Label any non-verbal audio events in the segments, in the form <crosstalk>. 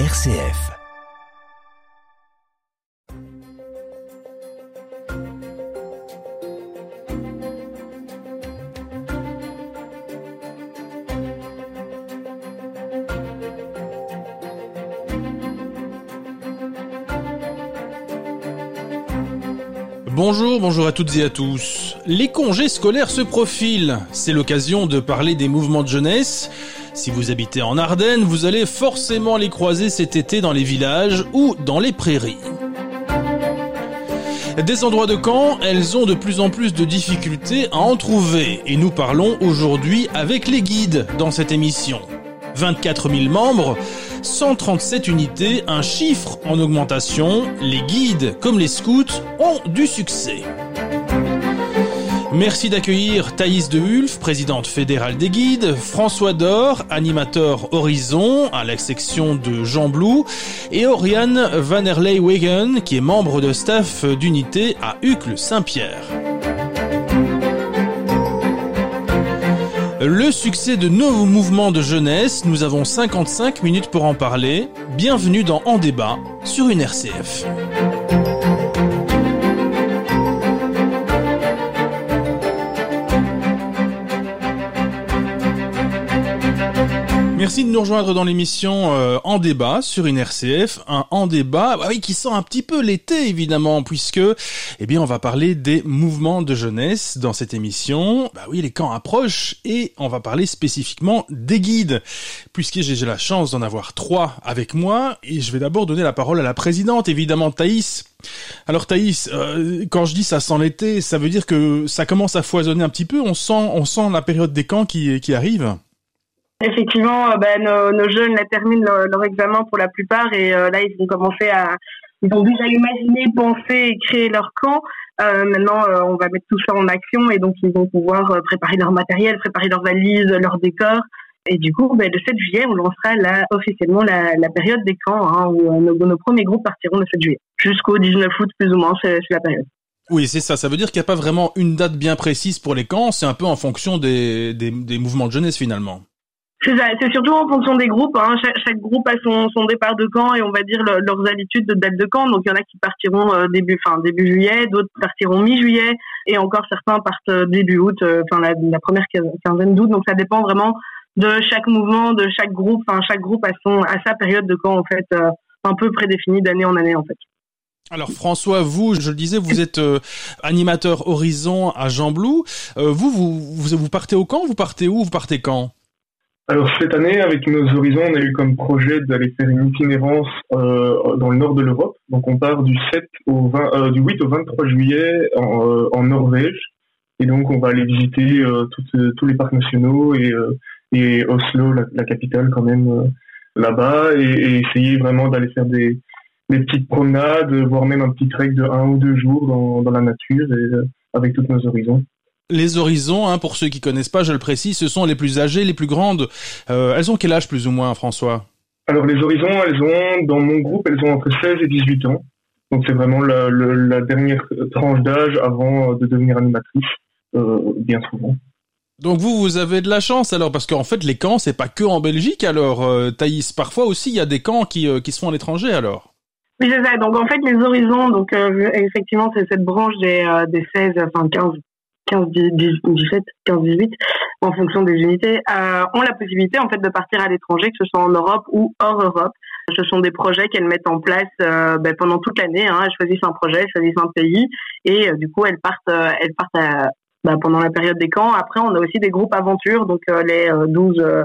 RCF. Bonjour, bonjour à toutes et à tous. Les congés scolaires se profilent. C'est l'occasion de parler des mouvements de jeunesse. Si vous habitez en Ardennes, vous allez forcément les croiser cet été dans les villages ou dans les prairies. Des endroits de camp, elles ont de plus en plus de difficultés à en trouver et nous parlons aujourd'hui avec les guides dans cette émission. 24 000 membres, 137 unités, un chiffre en augmentation, les guides comme les scouts ont du succès. Merci d'accueillir Thaïs de Hulf, présidente fédérale des guides, François Dor, animateur Horizon à la section de Jean Blou, et Oriane Vanderlei-Wegen, qui est membre de staff d'unité à Uccle-Saint-Pierre. Le succès de nos mouvements de jeunesse, nous avons 55 minutes pour en parler. Bienvenue dans En débat sur une RCF. Merci de nous rejoindre dans l'émission euh, En débat sur une RCF, un En débat bah oui, qui sent un petit peu l'été évidemment puisque eh bien on va parler des mouvements de jeunesse dans cette émission. Bah oui, les camps approchent et on va parler spécifiquement des guides puisque j'ai la chance d'en avoir trois avec moi et je vais d'abord donner la parole à la présidente évidemment Thaïs. Alors Thaïs, euh, quand je dis ça sent l'été, ça veut dire que ça commence à foisonner un petit peu, on sent on sent la période des camps qui qui arrive. Effectivement, euh, ben, nos, jeunes terminent leur, leur, examen pour la plupart et euh, là ils vont commencer à, ils ont déjà imaginé, penser et créer leur camp. Euh, maintenant, on va mettre tout ça en action et donc ils vont pouvoir préparer leur matériel, préparer leurs valises, leurs décors. Et du coup, ben, le 7 juillet, on lancera officiellement la, période des camps, hein, où nos, premiers groupes partiront le 7 juillet. Jusqu'au 19 août, plus ou moins, c'est la période. Oui, c'est ça. Ça veut dire qu'il n'y a pas vraiment une date bien précise pour les camps. C'est un peu en fonction des mouvements de jeunesse finalement. C'est surtout en fonction des groupes. Hein. Chaque, groupe a son, départ de camp et on va dire le, leurs habitudes de date de camp. Donc il y en a qui partiront euh, début, fin début juillet, d'autres partiront mi-juillet et encore certains partent euh, début août, euh, enfin la, première quinzaine d'août. Donc ça dépend vraiment de chaque mouvement, de chaque groupe. Enfin chaque groupe a son a sa période de camp en fait un peu prédéfinie d'année en année en fait. Alors François, vous, je le disais, vous êtes animateur Horizon à Jean Blou. Vous, vous, vous partez au camp Vous partez où Vous partez quand? Alors cette année, avec nos horizons, on a eu comme projet d'aller faire une itinérance euh, dans le nord de l'Europe. Donc on part du 7 au 20, euh, du 8 au 23 juillet en, euh, en, Norvège. Et donc on va aller visiter euh, tous les parcs nationaux et, et Oslo, la, capitale quand même là-bas, et, et, essayer vraiment d'aller faire des, des, petites promenades, voire même un petit trek de un ou deux jours dans, dans la nature et, avec toutes nos horizons. Les horizons, hein, pour ceux qui connaissent pas, je le précise, ce sont les plus âgées, les plus grandes. Euh, elles ont quel âge plus ou moins, François? Alors les horizons, elles ont, dans mon groupe, elles ont entre 16 et 18 ans. Donc c'est vraiment la, la, la, dernière tranche d'âge avant de devenir animatrice, euh, bien souvent. Donc vous, vous avez de la chance alors, parce qu'en fait les camps, c'est pas que en Belgique alors, euh, Thaïs. Parfois aussi, il y a des camps qui, euh, qui se font à l'étranger alors. Oui, c'est ça. Donc en fait, les horizons, donc euh, effectivement, c'est cette branche des, des 16, enfin 15, 15, 17, 15, 18, en fonction des unités, euh, ont la possibilité en fait de partir à l'étranger, que ce soit en Europe ou hors Europe. Ce sont des projets qu'elles mettent en place euh, ben, pendant toute l'année. Hein. Elles choisissent un projet, elles choisissent un pays, et euh, du coup elles partent, elles partent ben, pendant la période des camps. Après, on a aussi des groupes aventures, donc les 12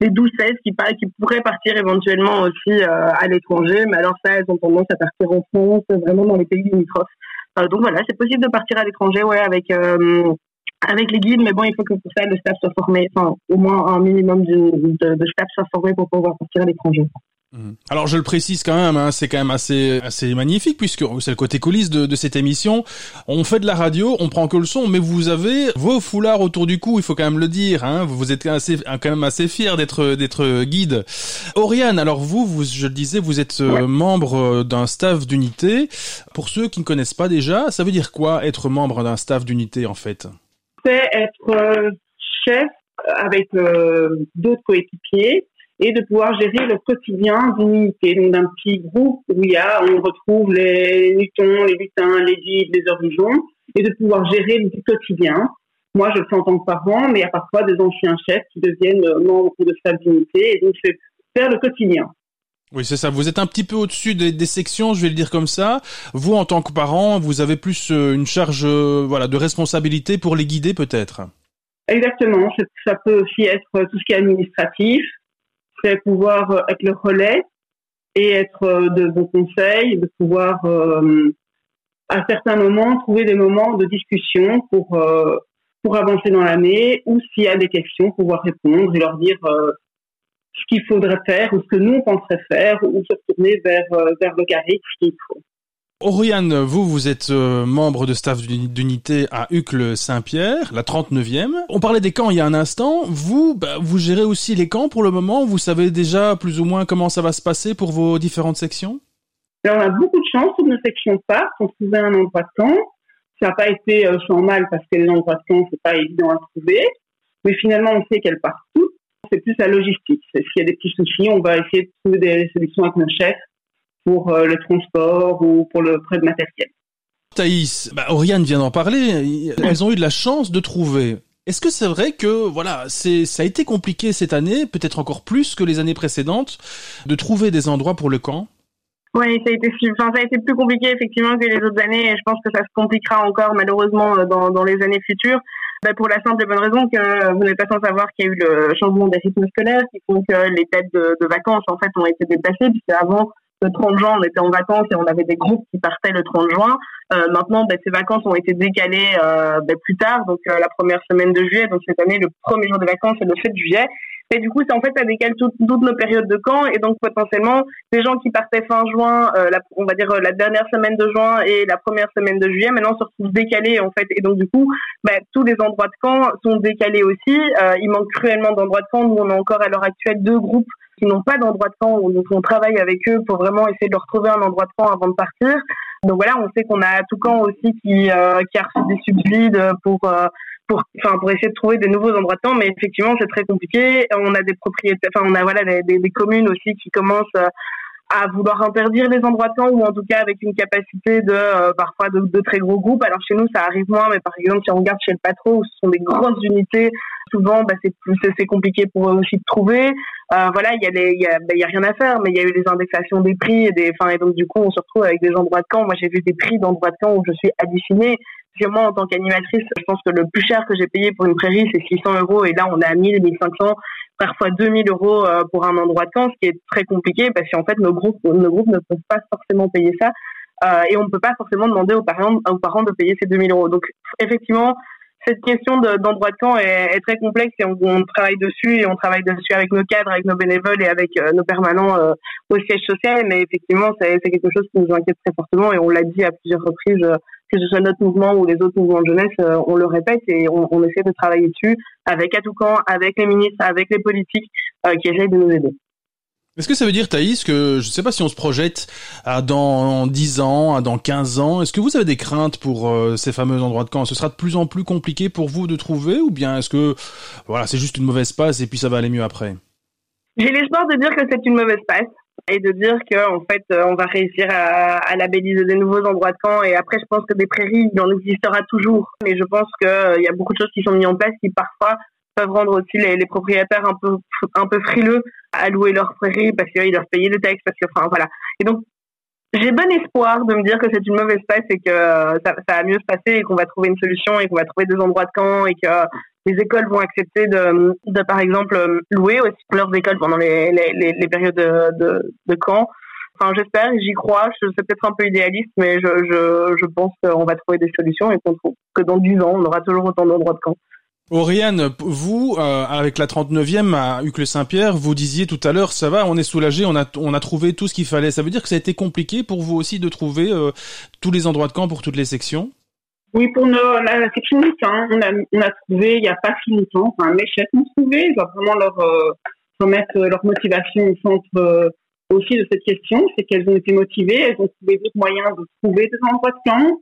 les 12-16 qui, qui pourraient partir éventuellement aussi à l'étranger, mais alors ça, elles ont tendance à partir en France, vraiment dans les pays limitrophes. Euh, donc voilà, c'est possible de partir à l'étranger, ouais, avec euh, avec les guides, mais bon, il faut que pour ça le staff soit formé, enfin au moins un minimum de, de, de staff soit formé pour pouvoir partir à l'étranger. Alors je le précise quand même, hein, c'est quand même assez assez magnifique puisque c'est le côté coulisses de, de, cette émission. On fait de la radio, on prend que le son, mais vous avez vos foulards autour du cou, il faut quand même le dire. Hein, vous êtes assez, quand même assez fier d'être d'être guide. Oriane, alors vous, vous, je le disais, vous êtes euh, ouais. membre d'un staff d'unité. Pour ceux qui ne connaissent pas déjà, ça veut dire quoi être membre d'un staff d'unité en fait? C'est être chef avec euh, d'autres coéquipiers et de pouvoir gérer le quotidien d'une unité, donc d'un petit groupe où il y a, on retrouve les lutons, les lutins, les guides, les horizons, et de pouvoir gérer le quotidien. Moi, je le fais en tant que parent, mais il y a parfois des anciens chefs qui deviennent membres de cette unité, et donc c'est faire le quotidien. Oui, c'est ça. Vous êtes un petit peu au-dessus des, sections, je vais le dire comme ça. Vous, en tant que parent, vous avez plus euh, une charge, euh, voilà, de responsabilité pour les guider, peut-être? Exactement. Ça peut aussi être tout ce qui est administratif, pouvoir être le relais et être de bons conseils, de pouvoir à certains moments trouver des moments de discussion pour pour avancer dans l'année ou s'il y a des questions pouvoir répondre et leur dire ce qu'il faudrait faire ou ce que nous on penserait faire ou se retourner vers vers le carré qu'il faut. Oriane, vous, vous êtes euh, membre de staff d'unité à Uccle-Saint-Pierre, la 39e. On parlait des camps il y a un instant. Vous, bah, vous gérez aussi les camps pour le moment. Vous savez déjà plus ou moins comment ça va se passer pour vos différentes sections? Alors, on a beaucoup de chance. Toutes nos sections partent. On trouvait un endroit de camp. Ça n'a pas été euh, sans mal parce que les endroits de camp, c'est pas évident à trouver. Mais finalement, on sait qu'elles partent toutes. C'est plus la logistique. S'il y a des petits soucis, on va essayer de trouver des solutions avec nos chefs pour euh, le transport ou pour le prêt de matériel. Thaïs, bah, Oriane vient d'en parler. Elles ont eu de la chance de trouver. Est-ce que c'est vrai que voilà, c'est ça a été compliqué cette année, peut-être encore plus que les années précédentes, de trouver des endroits pour le camp? Oui, ça a été, enfin, ça a été plus compliqué effectivement que les autres années, et je pense que ça se compliquera encore malheureusement euh, dans, dans les années futures. Bah, pour la simple et bonne raison que vous n'êtes pas sans savoir qu'il y a eu le changement des rythmes scolaires qui font que les dates de, de vacances en fait ont été déplacées puisque avant le 30 juin, on était en vacances et on avait des groupes qui partaient le 30 juin. Euh, maintenant, ben, ces vacances ont été décalées euh, ben, plus tard, donc euh, la première semaine de juillet. Donc cette année, le premier jour de vacances, c'est le 7 juillet. Et du coup, c'est en fait, ça décale toutes nos périodes de camp. Et donc, potentiellement, les gens qui partaient fin juin, on va dire la dernière semaine de juin et la première semaine de juillet, maintenant se retrouvent décalés, en fait. Et donc, du coup, ben, tous les endroits de camp sont décalés aussi. il manque cruellement d'endroits de camp. Nous, on a encore à l'heure actuelle deux groupes n'ont pas d'endroit de camp, donc on travaille avec eux pour vraiment essayer de leur trouver un endroit de camp avant de partir. Donc voilà, on sait qu'on a Toucan aussi qui, euh, qui a reçu des subsides pour, euh, pour, enfin, pour essayer de trouver des nouveaux endroits de camp, mais effectivement c'est très compliqué. On a des propriétaires, enfin on a voilà des, des, communes aussi qui commencent euh, à vouloir interdire les endroits de camp ou en tout cas avec une capacité de euh, parfois de, de, très gros groupes. Alors chez nous ça arrive moins, mais par exemple si on regarde chez le patron où ce sont des grandes unités, souvent bah, c'est c'est compliqué pour eux aussi de trouver. Euh, voilà, il y a il y a, bah, y a rien à faire, mais il y a eu les indexations des prix et des, enfin et donc du coup on se retrouve avec des endroits de camp. Moi j'ai vu des prix d'endroits de camp où je suis hallucinée. Que en tant qu'animatrice, je pense que le plus cher que j'ai payé pour une prairie, c'est 600 euros. Et là, on est à 1000, 1500 parfois 2000 euros euh, pour un endroit de camp, ce qui est très compliqué parce qu'en fait nos groupes, nos groupes ne peuvent pas forcément payer ça euh, et on ne peut pas forcément demander aux parents, aux parents de payer ces 2000 euros. Donc effectivement, cette question d'endroit de, camp est, très complexe et on, travaille dessus et on travaille dessus avec nos cadres, avec nos bénévoles et avec euh, nos permanents au siège social. Mais effectivement, c'est quelque chose qui nous inquiète très fortement et on l'a dit à plusieurs reprises que ce soit notre mouvement ou les autres mouvements de jeunesse, euh, on le répète et on, essaie de travailler dessus avec Atoucan, avec les ministres, avec les politiques euh, qui essayent de nous aider. Est-ce que ça veut dire, Thaïs, que je ne sais pas si on se projette à dans 10 ans, à dans 15 ans, est-ce que vous avez des craintes pour euh, ces fameux endroits de camp? Ce sera de plus en plus compliqué pour vous de trouver ou bien est-ce que voilà, c'est juste une mauvaise passe et puis ça va aller mieux après? J'ai l'espoir de dire que c'est une mauvaise passe et de dire qu'en fait euh, on va réussir à, à, labelliser des nouveaux endroits de camp. Et après je pense que des prairies il en existera toujours. Mais je pense qu'il euh, y a beaucoup de choses qui sont mises en place qui parfois peuvent rendre aussi les, les propriétaires un peu un peu frileux à louer leurs prairies parce qu'ils doivent payer le texte parce que enfin voilà. Et donc j'ai bon espoir de me dire que c'est une mauvaise passe et que euh, ça, va mieux se passer et qu'on va trouver une solution et qu'on va trouver des endroits de camp et que les écoles vont accepter de, de par exemple, louer aussi leurs écoles pendant les, les, les périodes de, de, de camp. Enfin, j'espère, j'y crois. C'est peut-être un peu idéaliste, mais je, je, je pense qu'on va trouver des solutions et qu'on trouve que dans 10 ans, on aura toujours autant d'endroits de camp. Oriane, vous, euh, avec la 39e à Uccle-Saint-Pierre, vous disiez tout à l'heure, ça va, on est soulagé, on a, on a trouvé tout ce qu'il fallait. Ça veut dire que ça a été compliqué pour vous aussi de trouver euh, tous les endroits de camp pour toutes les sections? Oui, pour nos, la section lutins, on a, on a trouvé il n'y a pas si longtemps, enfin, mes chefs ont trouvé, ils doivent vraiment leur euh, remettre leur motivation au centre euh, aussi de cette question, c'est qu'elles ont été motivées, elles ont trouvé d'autres moyens de trouver des endroits de camp,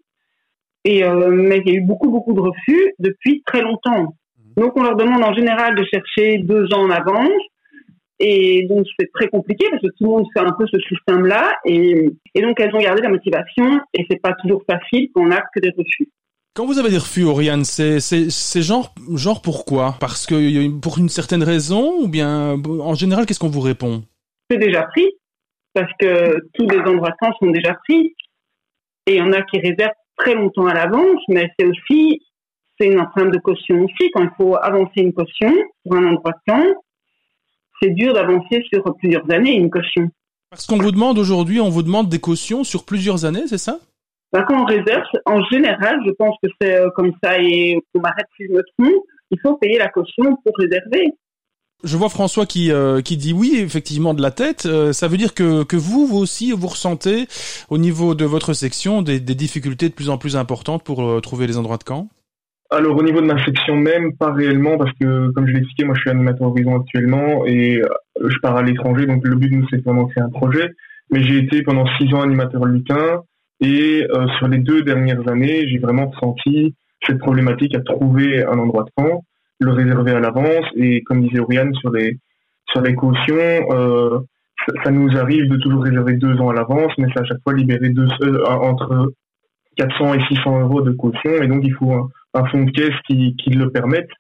et, euh, mais il y a eu beaucoup, beaucoup de refus depuis très longtemps. Mmh. Donc on leur demande en général de chercher deux ans en avance, Et donc c'est très compliqué parce que tout le monde fait un peu ce système-là. Et, et donc elles ont gardé la motivation et c'est pas toujours facile quand on a que des refus. Quand vous avez des refus, Oriane, c'est c'est genre genre pourquoi? Parce que pour une certaine raison ou bien en général, qu'est-ce qu'on vous répond? C'est déjà pris parce que tous les endroits temps sont déjà pris et il y en a qui réservent très longtemps à l'avance, mais c'est aussi c'est une empreinte de caution aussi quand il faut avancer une caution pour un endroit de temps. C'est dur d'avancer sur plusieurs années une caution. Parce qu'on vous demande aujourd'hui, on vous demande des cautions sur plusieurs années, c'est ça? Bah, quand on réserve, en général, je pense que c'est euh, comme ça et on m'arrête si je me trompe, il faut payer la caution pour réserver. Je vois François qui euh, qui dit oui effectivement de la tête. Euh, ça veut dire que vous vous aussi vous ressentez au niveau de votre section des, difficultés de plus en plus importantes pour trouver les endroits de camp? Alors au niveau de ma section même, pas réellement parce que comme je l'ai expliqué, moi je suis animateur horizon actuellement et je pars à l'étranger donc le but nous c'est de un projet. Mais j'ai été pendant six ans animateur lutin et euh, sur les deux dernières années, j'ai vraiment ressenti cette problématique à trouver un endroit de camp, le réserver à l'avance. Et comme disait Oriane sur les sur les cautions, euh, ça, nous arrive de toujours réserver deux ans à l'avance, mais c'est à chaque fois libérer deux, euh, entre 400 et 600 euros de caution. Et donc il faut un, fonds de caisse qui, qui le permette,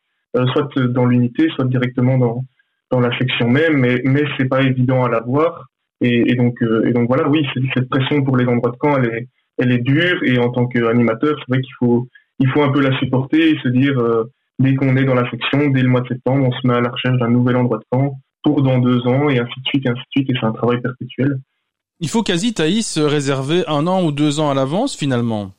soit dans l'unité, soit directement dans dans la section même. Mais mais c'est pas évident à l'avoir. Et, donc, euh, et donc voilà, oui, cette pression pour les endroits de camp, elle est, elle est dure. Et en tant qu'animateur, c'est vrai qu'il faut, il faut un peu la supporter et se dire, euh, dès qu'on est dans la section, dès le mois de septembre, on se met à la recherche d'un nouvel endroit de camp pour dans deux ans, et ainsi de suite, et ainsi de suite. Et c'est un travail perpétuel. Il faut quasi, Thaïs, réserver un an ou deux ans à l'avance, finalement.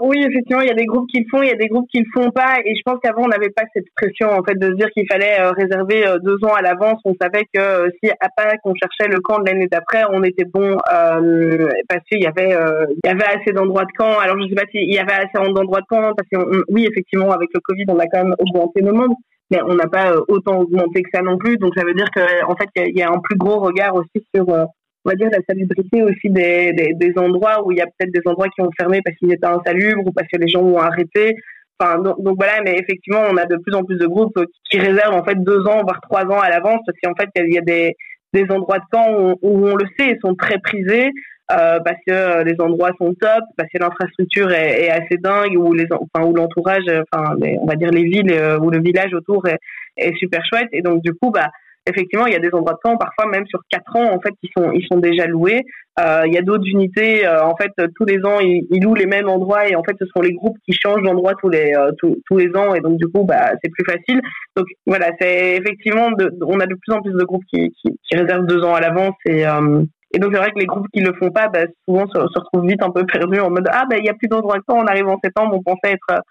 Oui, effectivement, il y a des groupes qui le font, il y a des groupes qui le font pas, et je pense qu'avant on n'avait pas cette pression en fait de se dire qu'il fallait euh, réserver euh, deux ans à l'avance. On savait que euh, si à Pâques on cherchait le camp de l'année d'après, on était bon parce qu'il y avait il y avait assez d'endroits de camp. Alors je sais pas s'il y avait assez d'endroits de camp parce que oui, effectivement, avec le Covid, on a quand même augmenté nos membres, mais on n'a pas autant augmenté que ça non plus. Donc ça veut dire que en fait il y a un plus gros regard aussi sur on va dire la salubrité aussi des, des, endroits où il y a peut-être des endroits qui ont fermé parce qu'ils étaient insalubres ou parce que les gens ont arrêté. Enfin, donc, voilà, mais effectivement, on a de plus en plus de groupes qui réservent en fait deux ans voire trois ans à l'avance parce qu'en fait il y a des, des endroits de camp où, on le sait, ils sont très prisés. Euh, parce que euh, les endroits sont top, parce que l'infrastructure est, est, assez dingue, ou les, enfin, où l'entourage, enfin, on va dire les villes euh, ou le village autour est, est, super chouette. Et donc du coup, bah, effectivement, il y a des endroits de camp, parfois même sur quatre ans, en fait, qui sont, ils sont déjà loués. Euh, il y a d'autres unités, euh, en fait, tous les ans, ils, louent les mêmes endroits et en fait, ce sont les groupes qui changent d'endroit tous les euh, tous, tous, les ans et donc du coup, bah, c'est plus facile. Donc voilà, c'est effectivement, on a de plus en plus de groupes qui, qui, réservent deux ans à l'avance et donc c'est vrai que les groupes qui le font pas, bah, souvent se, retrouvent vite un peu perdus en mode ah bah il y a plus d'endroits de camp, on arrive en septembre, on pensait être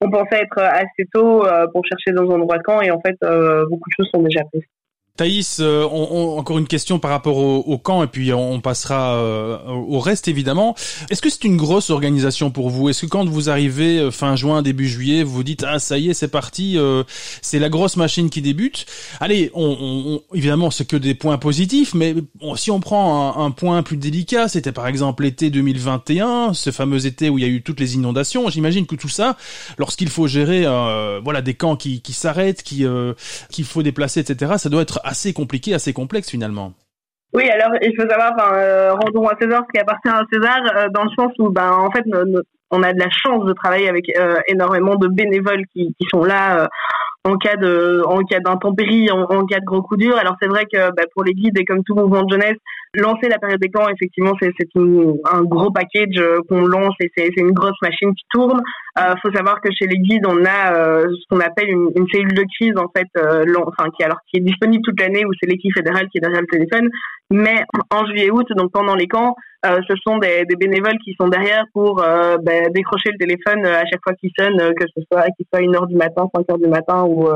on pensait être assez tôt pour chercher dans un endroit de camp et en fait beaucoup de choses sont déjà prises. Thaïs, euh, on, encore une question par rapport au, camp et puis on passera euh, au reste évidemment. Est-ce que c'est une grosse organisation pour vous? Est-ce que quand vous arrivez euh, fin juin, début juillet, vous vous dites ah ça y est c'est parti, c'est la grosse machine qui débute? Allez, on, évidemment c'est que des points positifs, mais si on prend un, point plus délicat, c'était par exemple l'été 2021, ce fameux été où il y a eu toutes les inondations. J'imagine que tout ça, lorsqu'il faut gérer voilà des camps qui, qui s'arrêtent, qui qu'il faut déplacer, etc. Ça doit être assez compliqué, assez complexe finalement. Oui, alors il faut savoir, enfin, euh, rendons à César ce qui appartient à César, euh, dans le sens où, ben, en fait, on a de la chance de travailler avec euh, énormément de bénévoles qui, sont là en cas de en cas d'intempérie, en, cas de gros coup dur. Alors c'est vrai que bah, pour les guides et comme tout mouvement de jeunesse, lancer la période des camps, effectivement, c'est un gros package euh, qu'on lance et c'est une grosse machine qui tourne. Euh, faut savoir que chez les guides, on a euh, ce qu'on appelle une, cellule de crise en fait, euh, qui est disponible toute l'année où c'est l'équipe fédérale qui est derrière le téléphone. Mais en juillet-août, donc pendant les camps, ce sont des, bénévoles qui sont derrière pour ben, décrocher le téléphone à chaque fois qu'il sonne, que ce soit qu'il soit une heure du matin, 5 heures du matin ou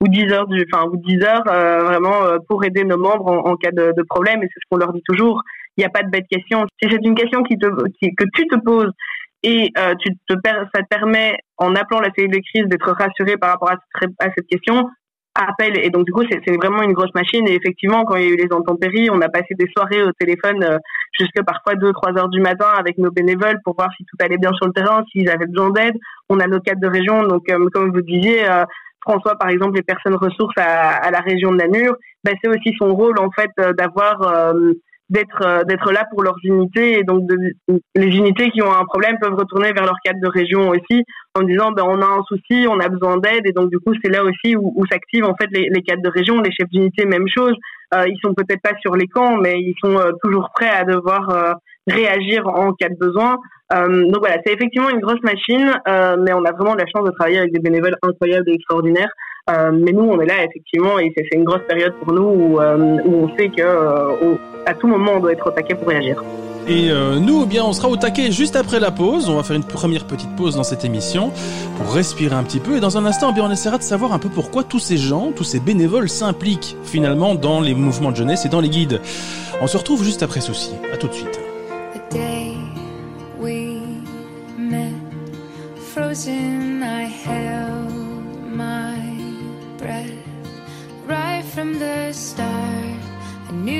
ou 10 heures du, enfin ou 10 heures vraiment pour aider nos membres en, en cas de, de problème. Et c'est ce qu'on leur dit toujours. Il n'y a pas de bête question. Si c'est une question qui te, que tu te poses et euh, tu te, ça te permet, en appelant la cellule de crise, d'être rassuré par rapport à, à cette question, appelle. Et donc, du coup, c'est vraiment une grosse machine. Et effectivement, quand il y a eu les intempéries, on a passé des soirées au téléphone euh, jusque parfois 2-3 heures du matin avec nos bénévoles pour voir si tout allait bien sur le terrain, s'ils avaient besoin d'aide. On a nos cadres de région. Donc, euh, comme vous disiez, euh, François, par exemple, les personnes ressources à, la région de Namur, bah, c'est aussi son rôle en fait d'avoir d'être euh, d'être là pour leurs unités. Et donc les unités qui ont un problème peuvent retourner vers leur cadre de région aussi en disant ben on a un souci on a besoin d'aide. Et donc du coup c'est là aussi où, où s'activent en fait les, cadres de région les chefs d'unité même chose. Euh, ils sont peut-être pas sur les camps mais ils sont euh, toujours prêts à devoir euh, réagir en cas de besoin donc voilà c'est effectivement une grosse machine mais on a vraiment la chance de travailler avec des bénévoles incroyables et extraordinaires euh, mais nous, on est là effectivement, et c'est une grosse période pour nous où, euh, on sait que euh, à tout moment, on doit être au taquet pour réagir. Et nous, eh bien, on sera au taquet juste après la pause. On va faire une première petite pause dans cette émission pour respirer un petit peu. Et dans un instant, eh bien, on essaiera de savoir un peu pourquoi tous ces gens, tous ces bénévoles s'impliquent finalement dans les mouvements de jeunesse et dans les guides. On se retrouve juste après ceci. À tout de suite. day we met, frozen, I held my breath. Right from the start, I knew.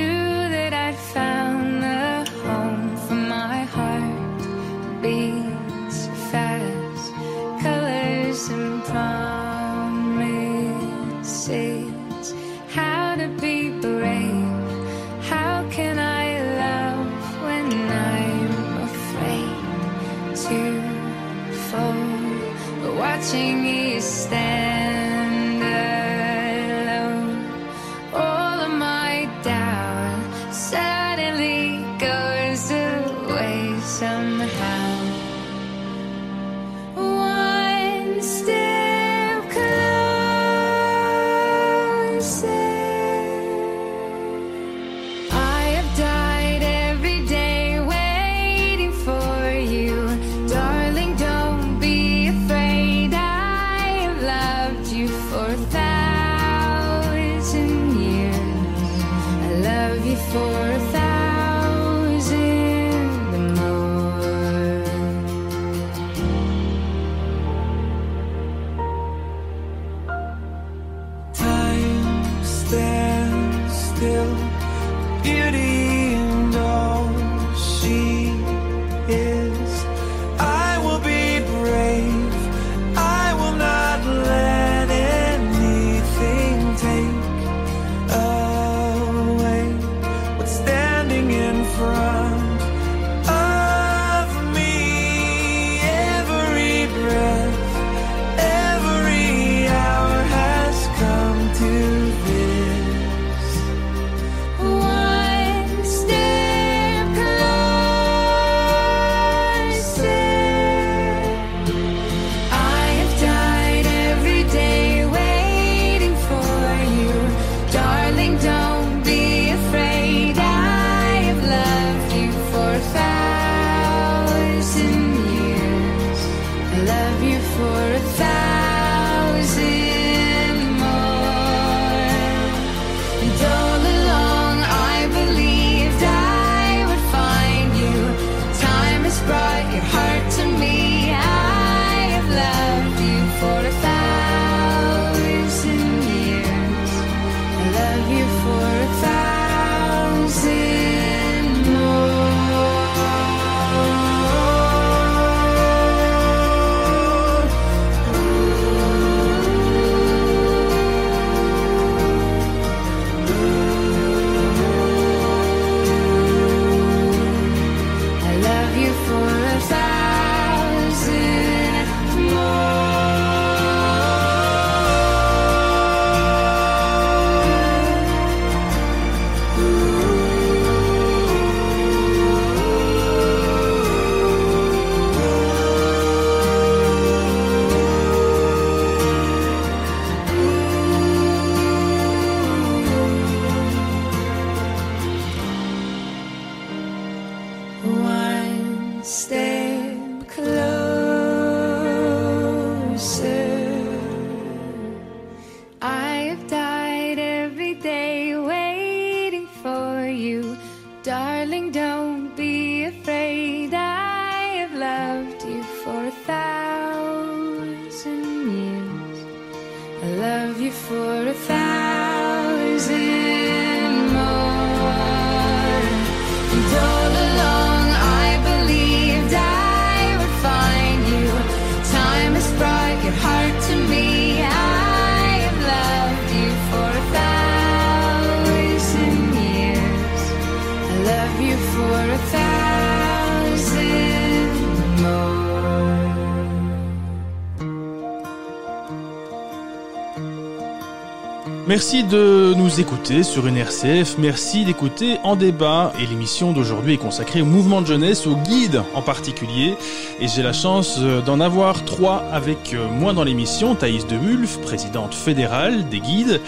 Merci de nous écouter sur une RCF, merci d'écouter En débat. Et l'émission d'aujourd'hui est consacrée au mouvement de jeunesse, au guide en particulier. Et j'ai la chance euh, d'en avoir trois avec euh, moi dans l'émission, Thaïs de Wulf, présidente fédérale des guides,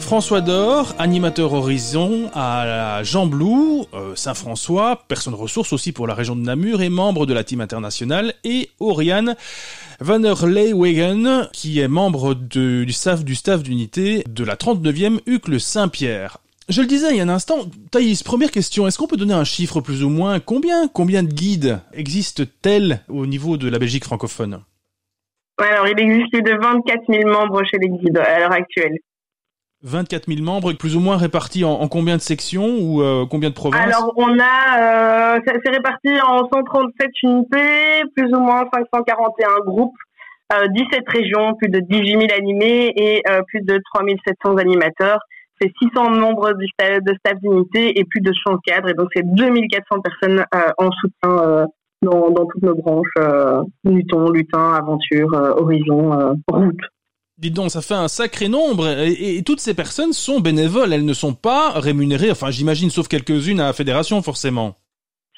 François Dor, animateur Horizon à Jean Blou, euh, Saint-François, personne ressource aussi pour la région de Namur et membre de la team internationale. Et Oriane Van Leeuwen, qui est membre du staff du staff d'unité de la 39e UCLE Saint-Pierre. Je le disais il y a un instant, Thaïs, première question, est-ce qu'on peut donner un chiffre plus ou moins? Combien, combien de guides existent-elles au niveau de la Belgique francophone? Alors, il existe de 24 000 membres chez les guides à l'heure actuelle. 24 000 membres, plus ou moins répartis en, combien de sections ou euh, combien de provinces? Alors, on a, euh, c'est réparti en 137 unités, plus ou moins 541 groupes, euh, 17 régions, plus de 18 000 animés et euh, plus de 3 700 animateurs. C'est 600 membres du de staff d'unité et plus de 100 cadres. Et donc, c'est 2400 personnes en soutien dans, dans, toutes nos branches, Luton, Lutin, Aventure, Horizon, Route. Dites donc, ça fait un sacré nombre et, toutes ces personnes sont bénévoles, elles ne sont pas rémunérées, enfin j'imagine sauf quelques-unes à la fédération forcément.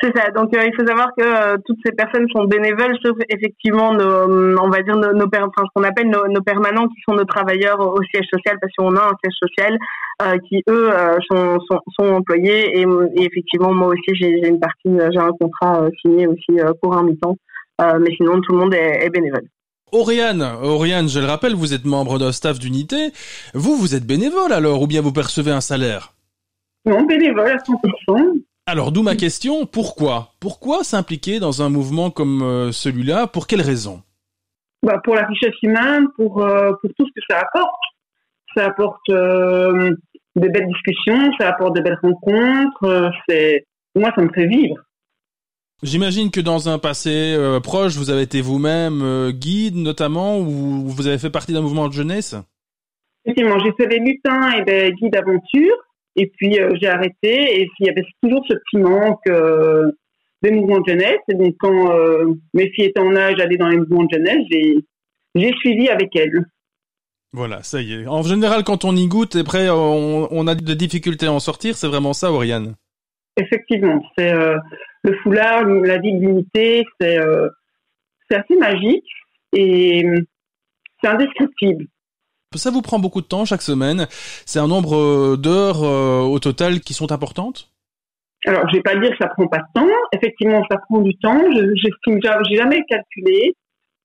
C'est ça. Donc euh, il faut savoir que euh, toutes ces personnes sont bénévoles, sauf effectivement nos, on va dire nos, enfin, ce qu'on appelle nos, permanents, qui sont nos travailleurs au siège social, parce qu'on a un siège social euh, qui eux sont, employés. Et, effectivement, moi aussi j'ai une partie, j'ai un contrat signé aussi pour un mi-temps, mais sinon tout le monde est bénévole. Oriane, Oriane, je le rappelle, vous êtes membre d'un staff d'unité. Vous, vous êtes bénévole alors, ou bien vous percevez un salaire? Non, bénévole à 100%. Alors, d'où ma question, pourquoi? Pourquoi s'impliquer dans un mouvement comme euh, celui-là? Pour quelles raisons bah, Pour la richesse humaine, pour, euh, pour tout ce que ça apporte. Ça apporte euh, des belles discussions, ça apporte de belles rencontres. c'est Moi, ça me fait vivre. J'imagine que dans un passé euh, proche, vous avez été vous-même euh, guide notamment, ou vous avez fait partie d'un mouvement de jeunesse? Effectivement, j'ai fait des lutins et des guides d'aventure, et puis euh, j'ai arrêté, et puis il y avait toujours ce petit manque des mouvements de jeunesse. Et donc quand mes filles étaient en âge d'aller dans les mouvements de jeunesse, j'ai suivi avec elles. Voilà, ça y est. En général, quand on y goûte, après, on, on a des difficultés à en sortir. C'est vraiment ça, Oriane Effectivement, c'est le foulard, la de l'unité, euh, c'est assez magique et c'est indescriptible. Ça vous prend beaucoup de temps chaque semaine. C'est un nombre euh, d'heures euh, au total qui sont importantes? Alors, je vais pas dire que ça prend pas de temps. Effectivement, ça prend du temps. J'estime, j'ai jamais calculé.